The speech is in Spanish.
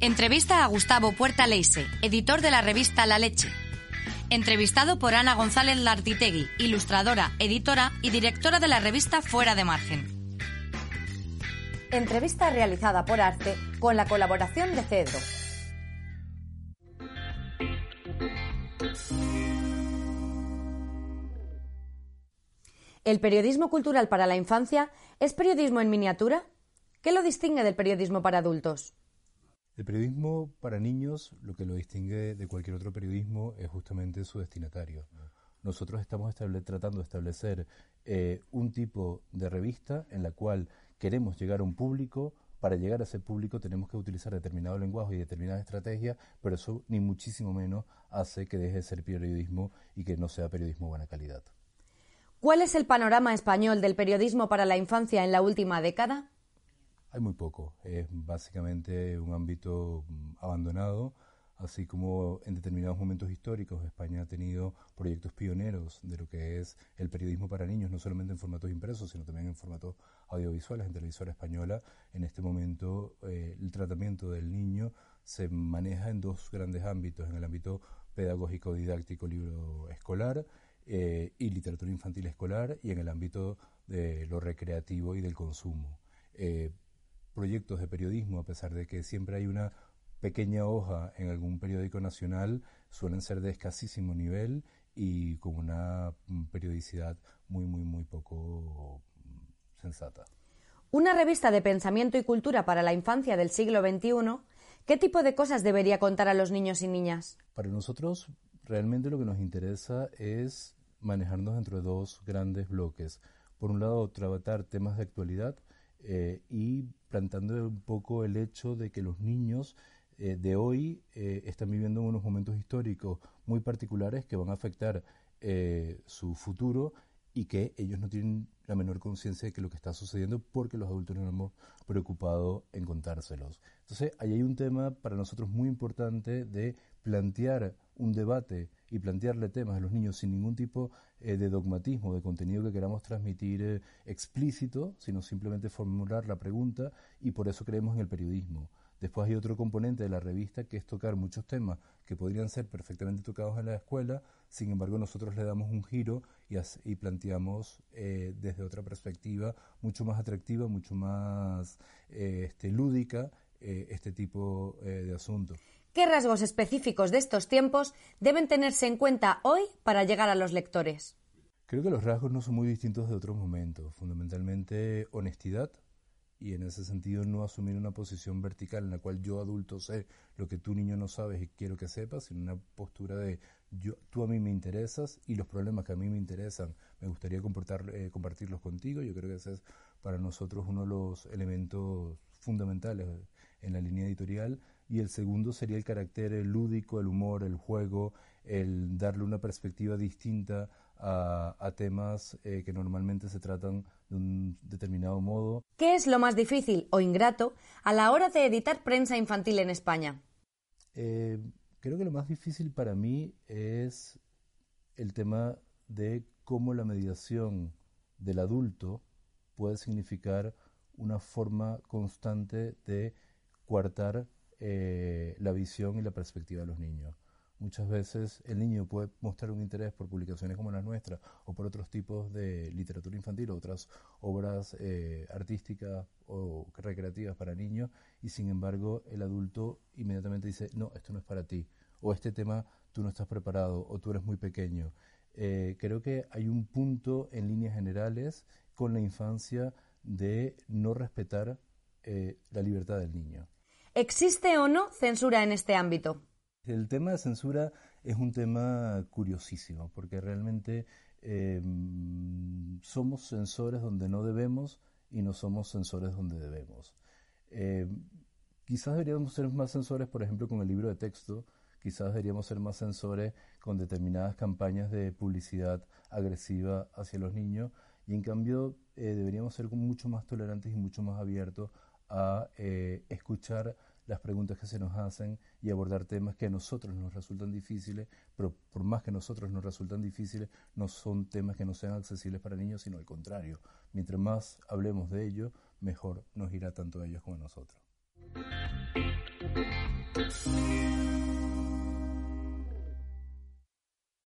Entrevista a Gustavo Puerta Leise, editor de la revista La Leche. Entrevistado por Ana González Lartitegui, ilustradora, editora y directora de la revista Fuera de Margen. Entrevista realizada por Arte con la colaboración de Cedro. ¿El periodismo cultural para la infancia es periodismo en miniatura? ¿Qué lo distingue del periodismo para adultos? El periodismo para niños, lo que lo distingue de cualquier otro periodismo es justamente su destinatario. Nosotros estamos tratando de establecer eh, un tipo de revista en la cual queremos llegar a un público. Para llegar a ese público tenemos que utilizar determinado lenguaje y determinada estrategia, pero eso ni muchísimo menos hace que deje de ser periodismo y que no sea periodismo de buena calidad. ¿Cuál es el panorama español del periodismo para la infancia en la última década? Hay muy poco. Es básicamente un ámbito mm, abandonado, así como en determinados momentos históricos España ha tenido proyectos pioneros de lo que es el periodismo para niños, no solamente en formatos impresos, sino también en formatos audiovisuales, en televisora española. En este momento eh, el tratamiento del niño se maneja en dos grandes ámbitos, en el ámbito pedagógico, didáctico, libro escolar, eh, y literatura infantil escolar y en el ámbito de lo recreativo y del consumo. Eh, proyectos de periodismo, a pesar de que siempre hay una pequeña hoja en algún periódico nacional, suelen ser de escasísimo nivel y con una periodicidad muy, muy, muy poco sensata. Una revista de pensamiento y cultura para la infancia del siglo XXI, ¿qué tipo de cosas debería contar a los niños y niñas? Para nosotros, realmente lo que nos interesa es manejarnos dentro de dos grandes bloques. Por un lado, tratar temas de actualidad eh, y plantando un poco el hecho de que los niños eh, de hoy eh, están viviendo unos momentos históricos muy particulares que van a afectar su futuro y que ellos no tienen la menor conciencia de que lo que está sucediendo porque los adultos nos hemos preocupado en contárselos. Entonces, ahí hay un tema para nosotros muy importante de plantear un debate y plantearle temas a los niños sin ningún tipo eh, de dogmatismo, de contenido que queramos transmitir eh, explícito, sino simplemente formular la pregunta y por eso creemos en el periodismo. Después hay otro componente de la revista que es tocar muchos temas que podrían ser perfectamente tocados en la escuela, sin embargo nosotros le damos un giro y, planteamos eh, desde otra perspectiva mucho más atractiva, mucho más este, lúdica este tipo de asuntos. ¿Qué rasgos específicos de estos tiempos deben tenerse en cuenta hoy para llegar a los lectores? Creo que los rasgos no son muy distintos de otros momentos. Fundamentalmente honestidad y en ese sentido no asumir una posición vertical en la cual yo adulto sé lo que tú niño no sabes y quiero que sepas, sino una postura de yo, tú a mí me interesas y los problemas que a mí me interesan me gustaría eh, compartirlos contigo. Yo creo que ese es para nosotros uno de los elementos fundamentales en la línea editorial y el segundo sería el carácter lúdico, el humor, el juego, el darle una perspectiva distinta a, temas eh, que normalmente se tratan de un determinado modo. ¿Qué es lo más difícil o ingrato a la hora de editar prensa infantil en España? Eh, creo que lo más difícil para mí es el tema de cómo la mediación del adulto puede significar una forma constante de coartar eh, la visión y la perspectiva de los niños. Muchas veces el niño puede mostrar un interés por publicaciones como las nuestras o por otros tipos de literatura infantil otras obras eh, artísticas o recreativas para niños y sin embargo el adulto inmediatamente dice, no, esto no es para ti o este tema tú no estás preparado o tú eres muy pequeño. Eh, creo que hay un punto en líneas generales con la infancia de no respetar la libertad del niño. ¿Existe o no censura en este ámbito? El tema de censura es un tema curiosísimo, porque realmente eh, somos censores donde no debemos y no somos censores donde debemos. Eh, quizás deberíamos ser más censores, por ejemplo, con el libro de texto, quizás deberíamos ser más censores con determinadas campañas de publicidad agresiva hacia los niños, y en cambio eh, deberíamos ser mucho más tolerantes y mucho más abiertos a escuchar las preguntas que se nos hacen y abordar temas que a nosotros nos resultan difíciles, pero por más que a nosotros nos resultan difíciles, no son temas que no sean accesibles para niños, sino al contrario. Mientras más hablemos de ello, mejor nos irá tanto a ellos como a nosotros.